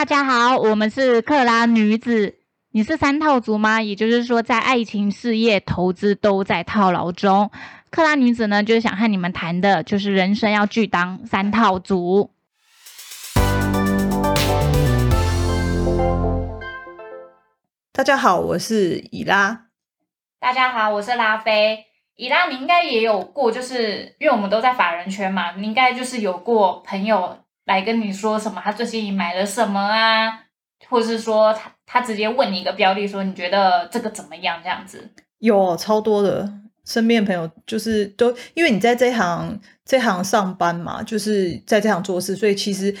大家好，我们是克拉女子。你是三套族吗？也就是说，在爱情、事业、投资都在套牢中。克拉女子呢，就是想和你们谈的，就是人生要拒当三套族。大家好，我是伊拉。大家好，我是拉菲。伊拉，你应该也有过，就是因为我们都在法人圈嘛，你应该就是有过朋友来跟你说什么，他最近买了什么啊，或者是说他他直接问你一个标的，说你觉得这个怎么样？这样子有超多的身边朋友，就是都因为你在这行这行上班嘛，就是在这行做事，所以其实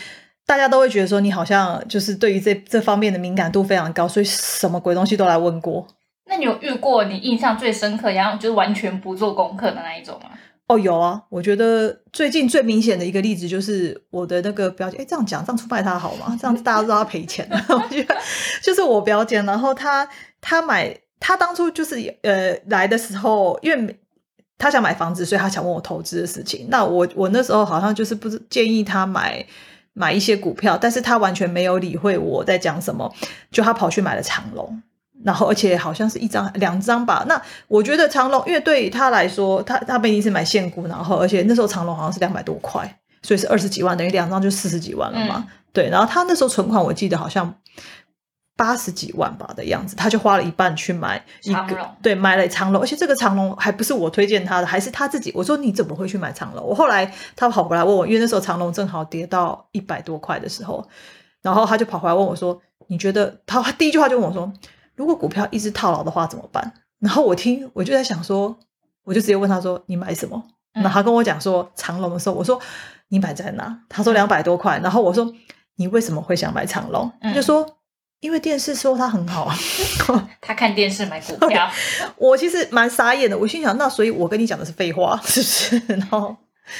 大家都会觉得说你好像就是对于这这方面的敏感度非常高，所以什么鬼东西都来问过。那你有遇过你印象最深刻，然后就是完全不做功课的那一种吗？哦，有啊，我觉得最近最明显的一个例子就是我的那个表姐，哎，这样讲这样出卖她好吗？这样大家都知道她赔钱了。我觉得就是我表姐，然后她她买，她当初就是呃来的时候，因为她想买房子，所以她想问我投资的事情。那我我那时候好像就是不是建议她买买一些股票，但是她完全没有理会我在讲什么，就她跑去买了长隆。然后，而且好像是一张、两张吧。那我觉得长隆，因为对他来说，他他毕竟是买现股，然后而且那时候长隆好像是两百多块，所以是二十几万，等于两张就四十几万了嘛。对，然后他那时候存款我记得好像八十几万吧的样子，他就花了一半去买一个，对，买了长隆，而且这个长隆还不是我推荐他的，还是他自己。我说你怎么会去买长隆？我后来他跑回来问我，因为那时候长隆正好跌到一百多块的时候，然后他就跑回来问我说：“你觉得？”他他第一句话就问我说。如果股票一直套牢的话怎么办？然后我听我就在想说，我就直接问他说：“你买什么？”然后他跟我讲说长隆的时候，我说：“你买在哪？”他说两百多块。然后我说：“你为什么会想买长隆？”他就说：“因为电视说它很好啊。”他看电视买股票，我其实蛮傻眼的。我心想，那所以我跟你讲的是废话，是不是？然后。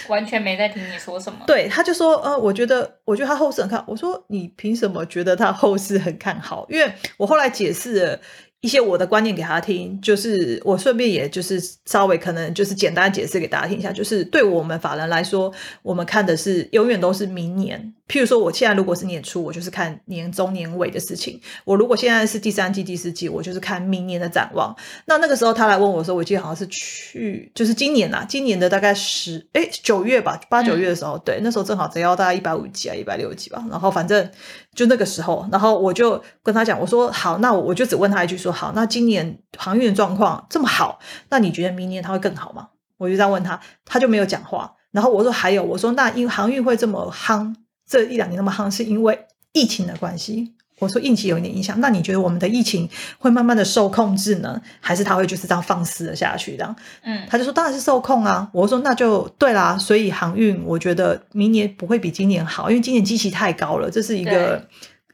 完全没在听你说什么。对，他就说，呃，我觉得，我觉得他后市很看。我说，你凭什么觉得他后市很看好？因为我后来解释了。一些我的观念给他听，就是我顺便也就是稍微可能就是简单解释给大家听一下，就是对我们法人来说，我们看的是永远都是明年。譬如说，我现在如果是年初，我就是看年中年尾的事情；我如果现在是第三季、第四季，我就是看明年的展望。那那个时候他来问我的时候，我记得好像是去就是今年呐，今年的大概十哎九月吧，八九月的时候，对，那时候正好只要大概一百五几啊，一百六十几吧。然后反正就那个时候，然后我就跟他讲，我说好，那我就只问他一句说。好，那今年航运的状况这么好，那你觉得明年它会更好吗？我就这样问他，他就没有讲话。然后我说还有，我说那因航运会这么夯，这一两年那么夯，是因为疫情的关系。我说疫情有一点影响，那你觉得我们的疫情会慢慢的受控制呢，还是它会就是这样放肆的下去？这样，嗯，他就说当然是受控啊。我说那就对啦，所以航运我觉得明年不会比今年好，因为今年机器太高了，这是一个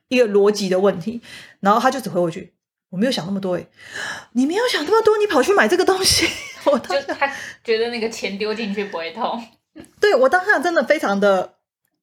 一个逻辑的问题。然后他就只回我句。我没有想那么多哎，你没有想那么多，你跑去买这个东西，我就他觉得那个钱丢进去不会痛。对我当下真的非常的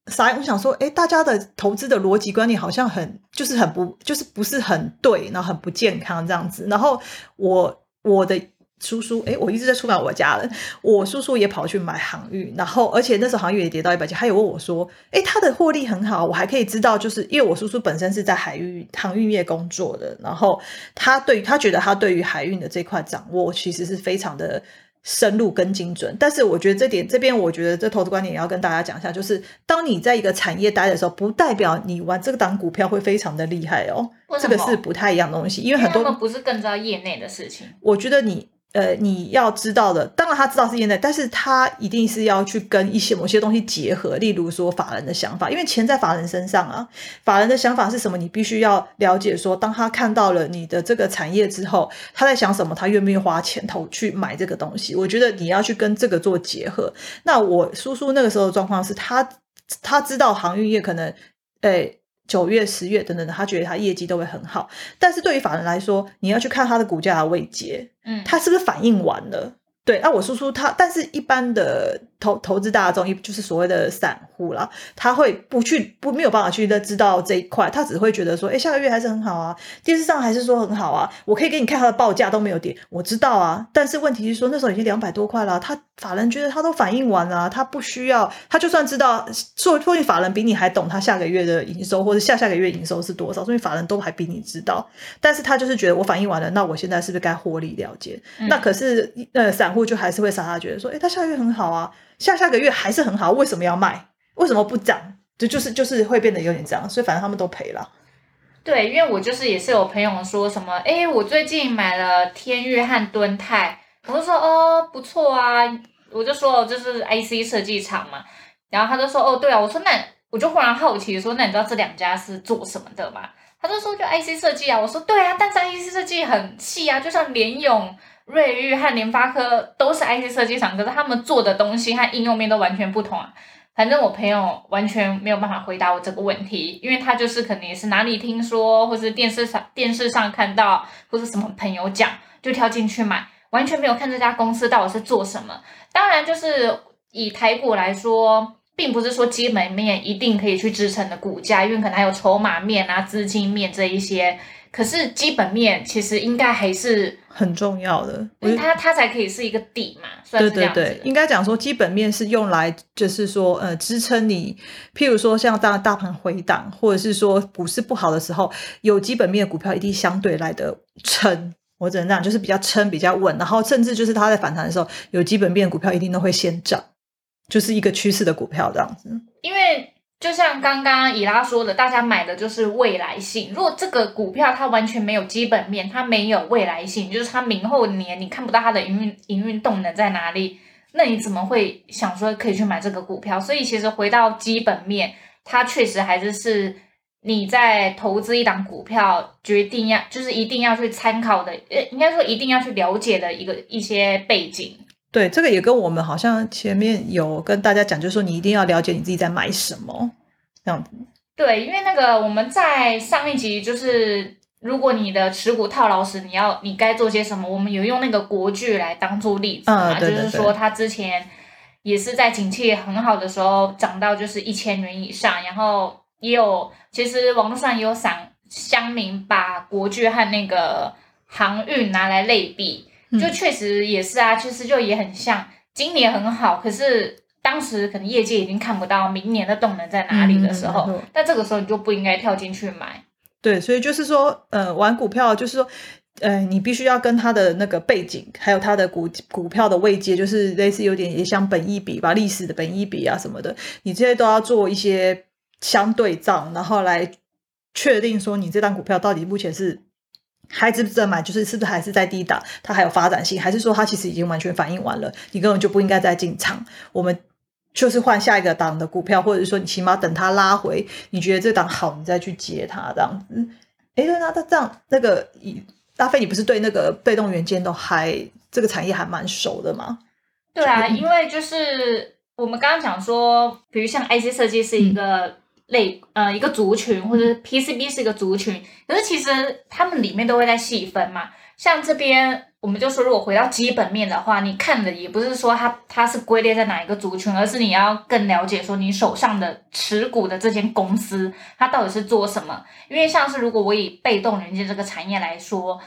傻，我想说，哎，大家的投资的逻辑观念好像很就是很不就是不是很对，然后很不健康这样子。然后我我的。叔叔，哎，我一直在出卖我家人。我叔叔也跑去买航运，然后而且那时候航运也跌到一百几，他有问我说，哎，他的获利很好，我还可以知道，就是因为我叔叔本身是在海运航运业工作的，然后他对他觉得他对于海运的这块掌握其实是非常的深入跟精准。但是我觉得这点这边，我觉得这投资观点也要跟大家讲一下，就是当你在一个产业待的时候，不代表你玩这个档股票会非常的厉害哦，这个是不太一样东西，因为很多不是更知道业内的事情。我觉得你。呃，你要知道的，当然他知道是业内，但是他一定是要去跟一些某些东西结合，例如说法人的想法，因为钱在法人身上啊，法人的想法是什么，你必须要了解。说当他看到了你的这个产业之后，他在想什么，他愿不愿意花钱投去买这个东西？我觉得你要去跟这个做结合。那我叔叔那个时候的状况是他他知道航运业可能，诶。九月、十月等等的，他觉得他业绩都会很好，但是对于法人来说，你要去看他的股价的位阶，嗯，他是不是反应完了？对，那我叔叔他，但是一般的投投资大众，也就是所谓的散户啦，他会不去不没有办法去的知道这一块，他只会觉得说，哎，下个月还是很好啊，电视上还是说很好啊，我可以给你看他的报价都没有跌，我知道啊，但是问题是说那时候已经两百多块了，他法人觉得他都反应完了，他不需要，他就算知道说说明法人比你还懂他下个月的营收或者下下个月营收是多少，说明法人都还比你知道，但是他就是觉得我反应完了，那我现在是不是该获利了结？那可是呃，散户就还是会傻傻觉得说，哎，他下个月很好啊。下下个月还是很好，为什么要卖？为什么不涨？就就是就是会变得有点这样，所以反正他们都赔了。对，因为我就是也是有朋友说什么，哎，我最近买了天域和敦泰，我就说哦不错啊，我就说就是 IC 设计厂嘛，然后他就说哦对啊，我说那我就忽然好奇说，那你知道这两家是做什么的吗？他就说就 IC 设计啊，我说对啊，但是 IC 设计很细啊，就像联咏。瑞昱和联发科都是 IC 设计厂，可是他们做的东西和应用面都完全不同啊。反正我朋友完全没有办法回答我这个问题，因为他就是可能也是哪里听说，或是电视上电视上看到，或是什么朋友讲，就跳进去买，完全没有看这家公司到底是做什么。当然，就是以台股来说，并不是说基本面一定可以去支撑的股价，因为可能还有筹码面啊、资金面这一些。可是基本面其实应该还是很重要的，因为它它才可以是一个底嘛，算是这样子。应该讲说基本面是用来就是说呃支撑你，譬如说像大大盘回档，或者是说股市不好的时候，有基本面的股票一定相对来的撑。我只能讲就是比较撑比较稳，然后甚至就是它在反弹的时候，有基本面股票一定都会先涨，就是一个趋势的股票这样子。因为就像刚刚以拉说的，大家买的就是未来性。如果这个股票它完全没有基本面，它没有未来性，就是它明后年你看不到它的营运营运动能在哪里，那你怎么会想说可以去买这个股票？所以其实回到基本面，它确实还是是你在投资一档股票决定要就是一定要去参考的，呃，应该说一定要去了解的一个一些背景。对，这个也跟我们好像前面有跟大家讲，就是说你一定要了解你自己在买什么这样子。对，因为那个我们在上一集就是，如果你的持股套牢时，你要你该做些什么？我们有用那个国剧来当做例子嘛，就是说它之前也是在景气很好的时候涨到就是一千元以上，然后也有其实网络上也有散乡民把国剧和那个航运拿来类比。就确实也是啊，其实就也很像，今年很好，可是当时可能业界已经看不到明年的动能在哪里的时候，那这个时候你就不应该跳进去买。对，所以就是说，呃，玩股票就是说，呃，你必须要跟它的那个背景，还有它的股股票的位阶，就是类似有点也像本一比吧，历史的本一比啊什么的，你这些都要做一些相对账，然后来确定说你这张股票到底目前是。还值不值得买？就是是不是还是在低档，它还有发展性，还是说它其实已经完全反应完了？你根本就不应该再进场。我们就是换下一个档的股票，或者是说你起码等它拉回，你觉得这档好，你再去接它这样子。哎，那那这样那个大飞，你不是对那个被动元件都还这个产业还蛮熟的吗？对啊，因为就是我们刚刚讲说，比如像 IC 设计是一个。类呃一个族群或者 PCB 是一个族群，可是其实他们里面都会在细分嘛。像这边我们就说，如果回到基本面的话，你看的也不是说它它是归类在哪一个族群，而是你要更了解说你手上的持股的这间公司它到底是做什么。因为像是如果我以被动元件这个产业来说。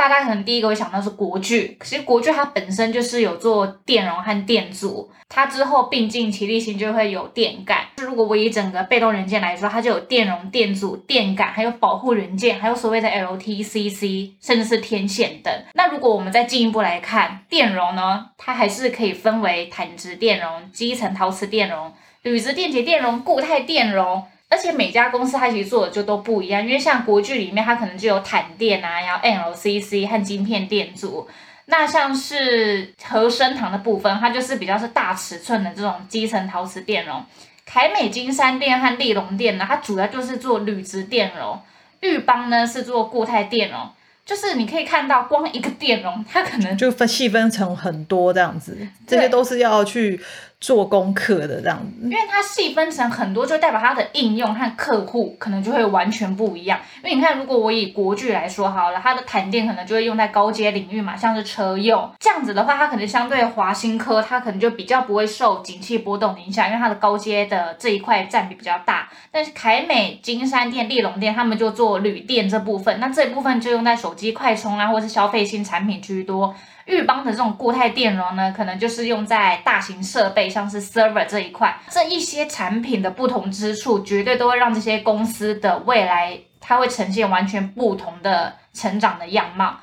大家可能第一个会想到是国巨，其实国巨它本身就是有做电容和电阻，它之后并进齐力新就会有电感。如果我以整个被动元件来说，它就有电容、电阻、电感，还有保护元件，还有所谓的 LTCC，甚至是天线等。那如果我们再进一步来看电容呢，它还是可以分为坦质电容、基层陶瓷电容、铝质电解电容、固态电容。而且每家公司它其实做的就都不一样，因为像国巨里面它可能就有坦电啊，然后 LCC 和晶片电阻。那像是和生堂的部分，它就是比较是大尺寸的这种基层陶瓷电容。凯美金山电和利隆电呢，它主要就是做铝质电容。玉邦呢是做固态电容。就是你可以看到，光一个电容，它可能就分细分成很多这样子，这些都是要去做功课的这样子。因为它细分成很多，就代表它的应用和客户可能就会完全不一样。因为你看，如果我以国巨来说好了，它的台电可能就会用在高阶领域嘛，像是车用这样子的话，它可能相对华新科，它可能就比较不会受景气波动影响，因为它的高阶的这一块占比比较大。但是凯美、金山电、利隆电，他们就做铝电这部分，那这一部分就用在手机快充啊，或是消费性产品居多。裕邦的这种固态电容呢，可能就是用在大型设备，像是 server 这一块。这一些产品的不同之处，绝对都会让这些公司的未来，它会呈现完全不同的成长的样貌。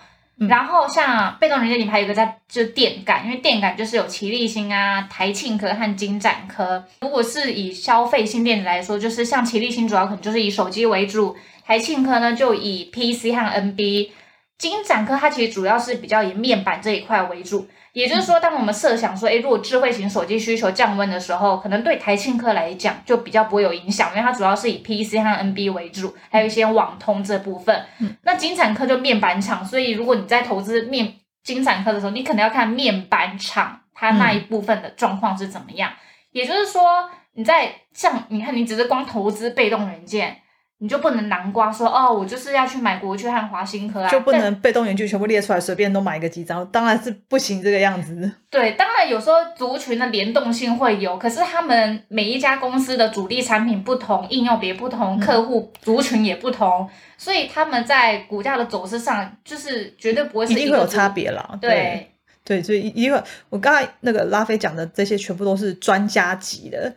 然后像被动元件里还有一个在就是电感，因为电感就是有奇力新啊、台庆科和金展科。如果是以消费性电子来说，就是像奇力新主要可能就是以手机为主，台庆科呢就以 PC 和 NB。金展科它其实主要是比较以面板这一块为主，也就是说，当我们设想说，诶，如果智慧型手机需求降温的时候，可能对台庆科来讲就比较不会有影响，因为它主要是以 PC 和 NB 为主，还有一些网通这部分。那金展科就面板厂，所以如果你在投资面金展科的时候，你可能要看面板厂它那一部分的状况是怎么样。也就是说，你在像你看，你只是光投资被动元件。你就不能南瓜说哦，我就是要去买国巨和华新科啊，就不能被动元件全部列出来，随便都买个几张，当然是不行这个样子。对，当然有时候族群的联动性会有，可是他们每一家公司的主力产品不同，应用别不同，客户族群也不同，所以他们在股价的走势上，就是绝对不会是一定会有差别啦。对对，所以一定会，我刚才那个拉菲讲的这些，全部都是专家级的。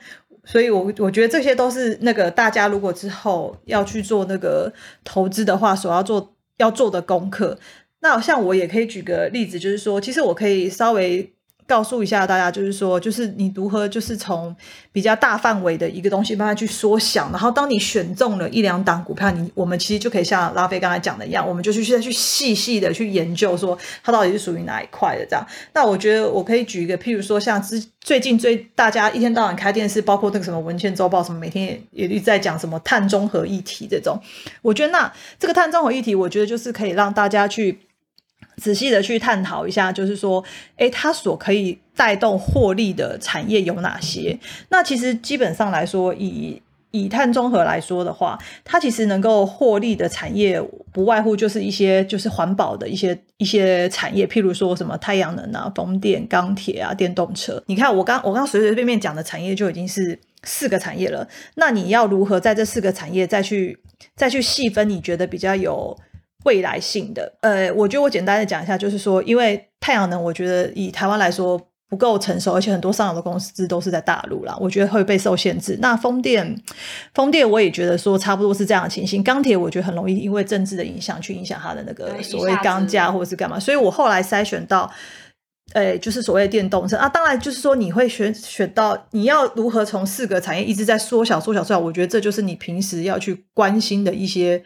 所以，我我觉得这些都是那个大家如果之后要去做那个投资的话，所要做要做的功课。那像我也可以举个例子，就是说，其实我可以稍微。告诉一下大家，就是说，就是你如何就是从比较大范围的一个东西慢慢去缩小，然后当你选中了一两档股票，你我们其实就可以像拉菲刚才讲的一样，我们就去再去细细的去研究，说它到底是属于哪一块的这样。那我觉得我可以举一个，譬如说像之最近最大家一天到晚开电视，包括那个什么文茜周报什么，每天也也一直在讲什么碳中和议题这种。我觉得那这个碳中和议题，我觉得就是可以让大家去。仔细的去探讨一下，就是说，诶，它所可以带动获利的产业有哪些？那其实基本上来说，以以碳中和来说的话，它其实能够获利的产业，不外乎就是一些就是环保的一些一些产业，譬如说什么太阳能啊、风电、钢铁啊、电动车。你看，我刚我刚随随便便讲的产业就已经是四个产业了。那你要如何在这四个产业再去再去细分？你觉得比较有？未来性的，呃，我觉得我简单的讲一下，就是说，因为太阳能，我觉得以台湾来说不够成熟，而且很多上游的公司都是在大陆啦，我觉得会被受限制。那风电，风电我也觉得说差不多是这样的情形。钢铁我觉得很容易因为政治的影响去影响它的那个所谓钢价或者是干嘛，所以我后来筛选到，呃，就是所谓的电动车啊。当然就是说你会选选到你要如何从四个产业一直在缩小缩小出来，我觉得这就是你平时要去关心的一些。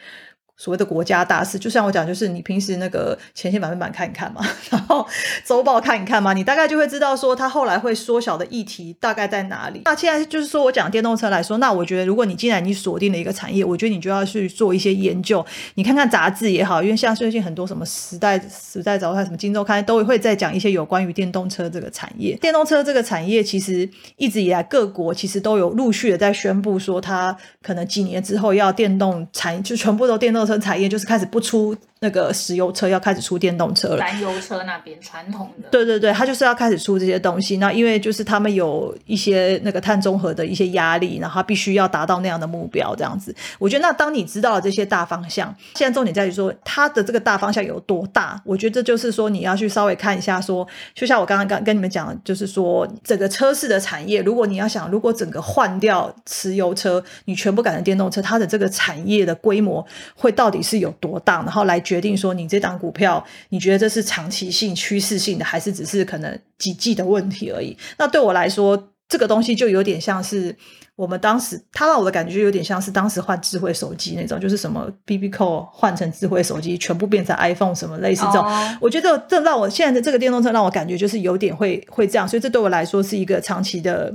所谓的国家大事，就像我讲，就是你平时那个前线版面版看一看嘛，然后周报看一看嘛，你大概就会知道说它后来会缩小的议题大概在哪里。那现在就是说我讲电动车来说，那我觉得如果你既然你锁定了一个产业，我觉得你就要去做一些研究，你看看杂志也好，因为像最近很多什么时代、时代早刊、什么金周刊都会在讲一些有关于电动车这个产业。电动车这个产业其实一直以来各国其实都有陆续的在宣布说，它可能几年之后要电动产就全部都电动。车产业就是开始不出。那个石油车要开始出电动车了，燃油车那边传统的，对对对，他就是要开始出这些东西。那因为就是他们有一些那个碳中和的一些压力，然后他必须要达到那样的目标，这样子。我觉得那当你知道了这些大方向，现在重点在于说它的这个大方向有多大。我觉得这就是说你要去稍微看一下，说就像我刚刚刚跟你们讲，就是说整个车市的产业，如果你要想，如果整个换掉石油车，你全部改成电动车，它的这个产业的规模会到底是有多大，然后来决。决定说你这档股票，你觉得这是长期性、趋势性的，还是只是可能几季的问题而已？那对我来说，这个东西就有点像是我们当时，他让我的感觉就有点像是当时换智慧手机那种，就是什么 B B 扣换成智慧手机，全部变成 iPhone 什么类似这种。我觉得这让我现在的这个电动车让我感觉就是有点会会这样，所以这对我来说是一个长期的。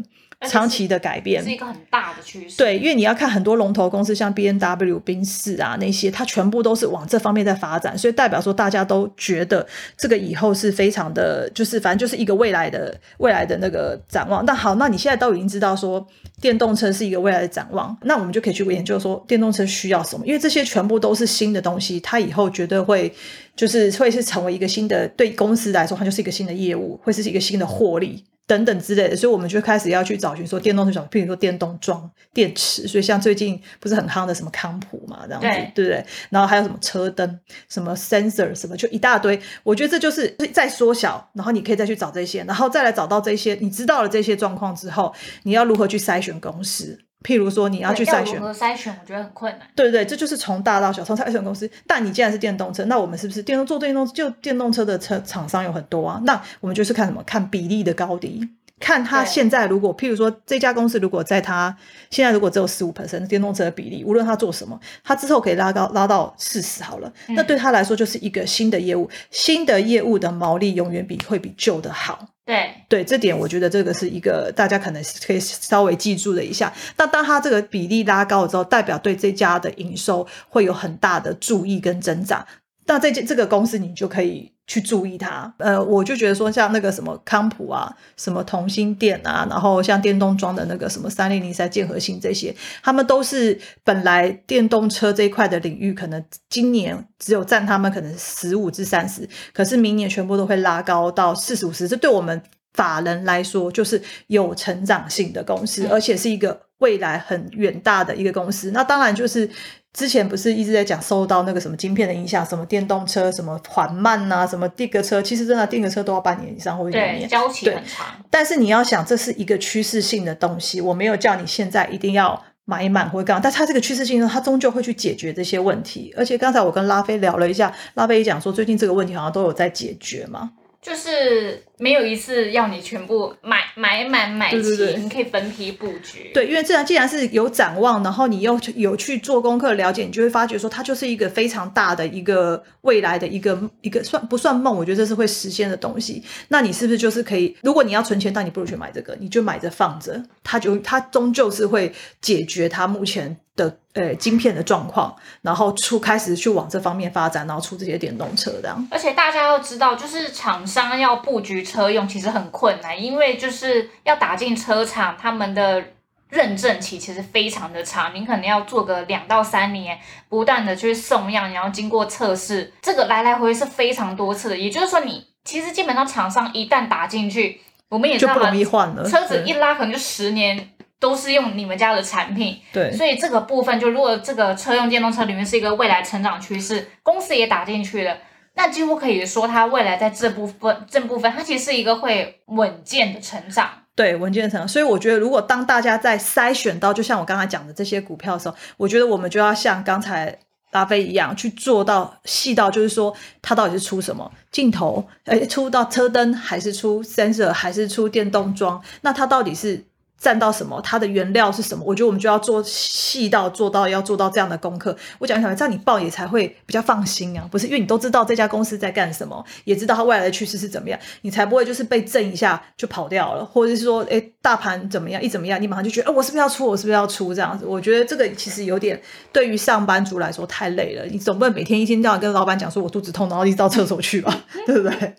长期的改变是。一个很大的趋势。对，因为你要看很多龙头公司，像 B N W、宾士啊那些，它全部都是往这方面在发展，所以代表说大家都觉得这个以后是非常的，就是反正就是一个未来的未来的那个展望。那好，那你现在都已经知道说电动车是一个未来的展望，那我们就可以去研究说电动车需要什么，因为这些全部都是新的东西，它以后绝对会就是会是成为一个新的对公司来说，它就是一个新的业务，会是一个新的获利。等等之类的，所以我们就开始要去找寻说电动车，譬如说电动桩、电池。所以像最近不是很夯的什么康普嘛，这样子，对对不对？然后还有什么车灯、什么 sensor 什么，就一大堆。我觉得这就是在缩小，然后你可以再去找这些，然后再来找到这些，你知道了这些状况之后，你要如何去筛选公司？譬如说你要去对筛选如何筛选，我觉得很困难。对对，这就是从大到小，从筛选公司。但你既然是电动车，那我们是不是电动做电动就电动车的车厂商有很多啊？那我们就是看什么？看比例的高低，看它对现在如果，譬如说这家公司如果在它现在如果只有十五 percent 电动车的比例，无论它做什么，它之后可以拉高拉到四十好了，那嗯对他来说就是一个新的业务，新的业务的毛利永远比会比旧的好。对，对这点，我觉得这个是一个大家可能可以稍微记住的一下。那当它这个比例拉高了之后，代表对这家的营收会有很大的注意跟增长。那这这个公司你就可以去注意它。呃，我就觉得说，像那个什么康普啊，什么同心电啊，然后像电动装的那个什么三零零三建和信这些，他们都是本来电动车这一块的领域，可能今年只有占他们可能十五至三十，可是明年全部都会拉高到四十五十。这对我们法人来说，就是有成长性的公司，嗯而且是一个未来很远大的一个公司。那当然就是。之前不是一直在讲受到那个什么晶片的影响，什么电动车什么缓慢呐、什么电个车，其实真的电个车都要半年以上或者一对，年。交期很长。但是你要想，这是一个趋势性的东西，我没有叫你现在一定要买满或者干嘛，但它这个趋势性呢，它终究会去解决这些问题。而且刚才我跟拉菲聊了一下，拉菲也讲说，最近这个问题好像都有在解决嘛。就是没有一次要你全部买买满买齐，对对对你可以分批布局。对，因为这样既然是有展望，然后你又有去做功课了解，你就会发觉说，它就是一个非常大的一个未来的一个一个算不算梦？我觉得这是会实现的东西。那你是不是就是可以？如果你要存钱，但你不如去买这个，你就买着放着，它就它终究是会解决它目前的呃晶片的状况，然后出开始去往这方面发展，然后出这些电动车这样。而且大家要知道，就是厂商要布局车用其实很困难，因为就是要打进车厂，他们的认证期其实非常的长，你可能要做个两到三年，不断的去送样，然后经过测试，这个来来回回是非常多次的。也就是说，你其实基本上厂商一旦打进去，我们也知道嘛就不容易换了。车子一拉可能就十年都是用你们家的产品，对所以这个部分就如果这个车用电动车里面是一个未来成长趋势，公司也打进去了。那几乎可以说，它未来在这部分这部分，它其实是一个会稳健的成长。对稳健成长，所以我觉得，如果当大家在筛选到，就像我刚才讲的这些股票的时候，我觉得我们就要像刚才拉菲一样，去做到细到，就是说它到底是出什么镜头，呃，出到车灯，还是出 sensor，还是出电动装？那它到底是占到什么？它的原料是什么？我觉得我们就要做细到做到要做到这样的功课。我讲一讲，这样你报也才会比较放心啊，不是？因为你都知道这家公司在干什么，也知道它未来的趋势是怎么样，你才不会就是被震一下就跑掉了，或者是说，哎，大盘怎么样，一怎么样，你马上就觉得，哎，我是不是要出？我是不是要出？这样子，我觉得这个其实有点对于上班族来说太累了。你总不能每天一天到晚跟老板讲说我肚子痛，然后一直到厕所去吧，对不对？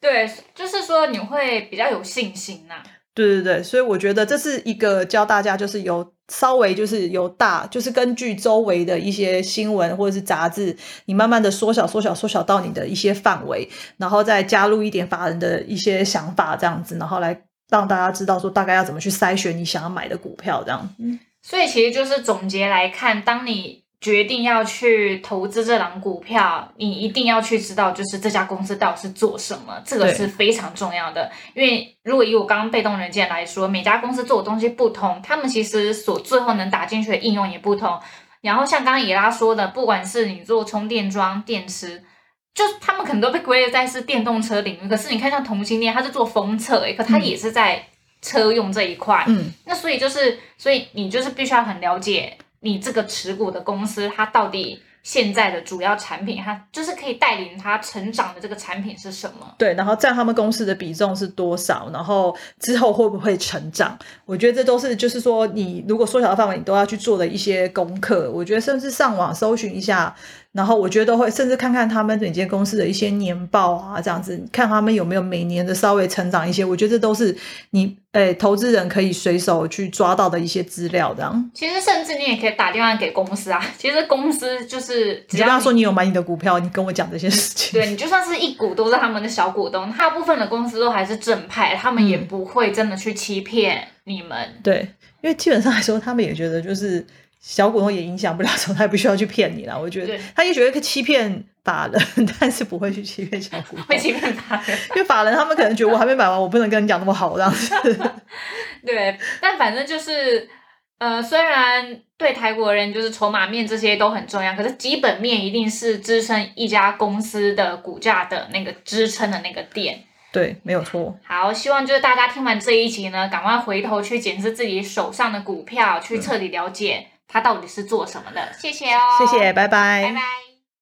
对，就是说你会比较有信心呐、对对对，所以我觉得这是一个教大家，就是由稍微就是由大，就是根据周围的一些新闻或者是杂志，你慢慢的缩小、缩小、缩小到你的一些范围，然后再加入一点法人的一些想法，这样子，然后来让大家知道说大概要怎么去筛选你想要买的股票，这样。所以其实就是总结来看，当你决定要去投资这档股票，你一定要去知道，就是这家公司到底是做什么，这个是非常重要的。因为如果以我刚刚被动元件来说，每家公司做的东西不同，他们其实所最后能打进去的应用也不同。然后像刚刚伊拉说的，不管是你做充电桩、电池。就他们可能都被归类在是电动车领域，可是你看像同性恋，它是做封测，诶，可它嗯也是在车用这一块，嗯，那所以就是，所以你就是必须要很了解你这个持股的公司，它到底现在的主要产品，它就是可以带领它成长的这个产品是什么？对，然后占他们公司的比重是多少？然后之后会不会成长？我觉得这都是就是说，你如果缩小范围，你都要去做的一些功课。我觉得甚至上网搜寻一下。然后我觉得都会，甚至看看他们整间公司的一些年报啊，这样子看他们有没有每年的稍微成长一些。我觉得这都是你诶投资人可以随手去抓到的一些资料。这样，其实甚至你也可以打电话给公司啊。其实公司就是只要说你有买你的股票，你跟我讲这些事情。对你就算是一股都是他们的小股东，大部分的公司都还是正派，他们也不会真的去欺骗你们。对，因为基本上来说，他们也觉得就是。小股东也影响不了什么，他也不需要去骗你了。我觉得他也觉得可以欺骗法人，但是不会去欺骗小股 东。会欺骗法人，因为法人他们可能觉得我还没买完，我不能跟你讲那么好这样子。对，但反正就是，呃，虽然对台国人就是筹码面这些都很重要，可是基本面一定是支撑一家公司的股价的那个支撑的那个点。对，没有错。好，希望就是大家听完这一集呢，赶快回头去检视自己手上的股票，去彻底了解。他到底是做什么的？谢谢哦，谢谢，拜拜，拜拜。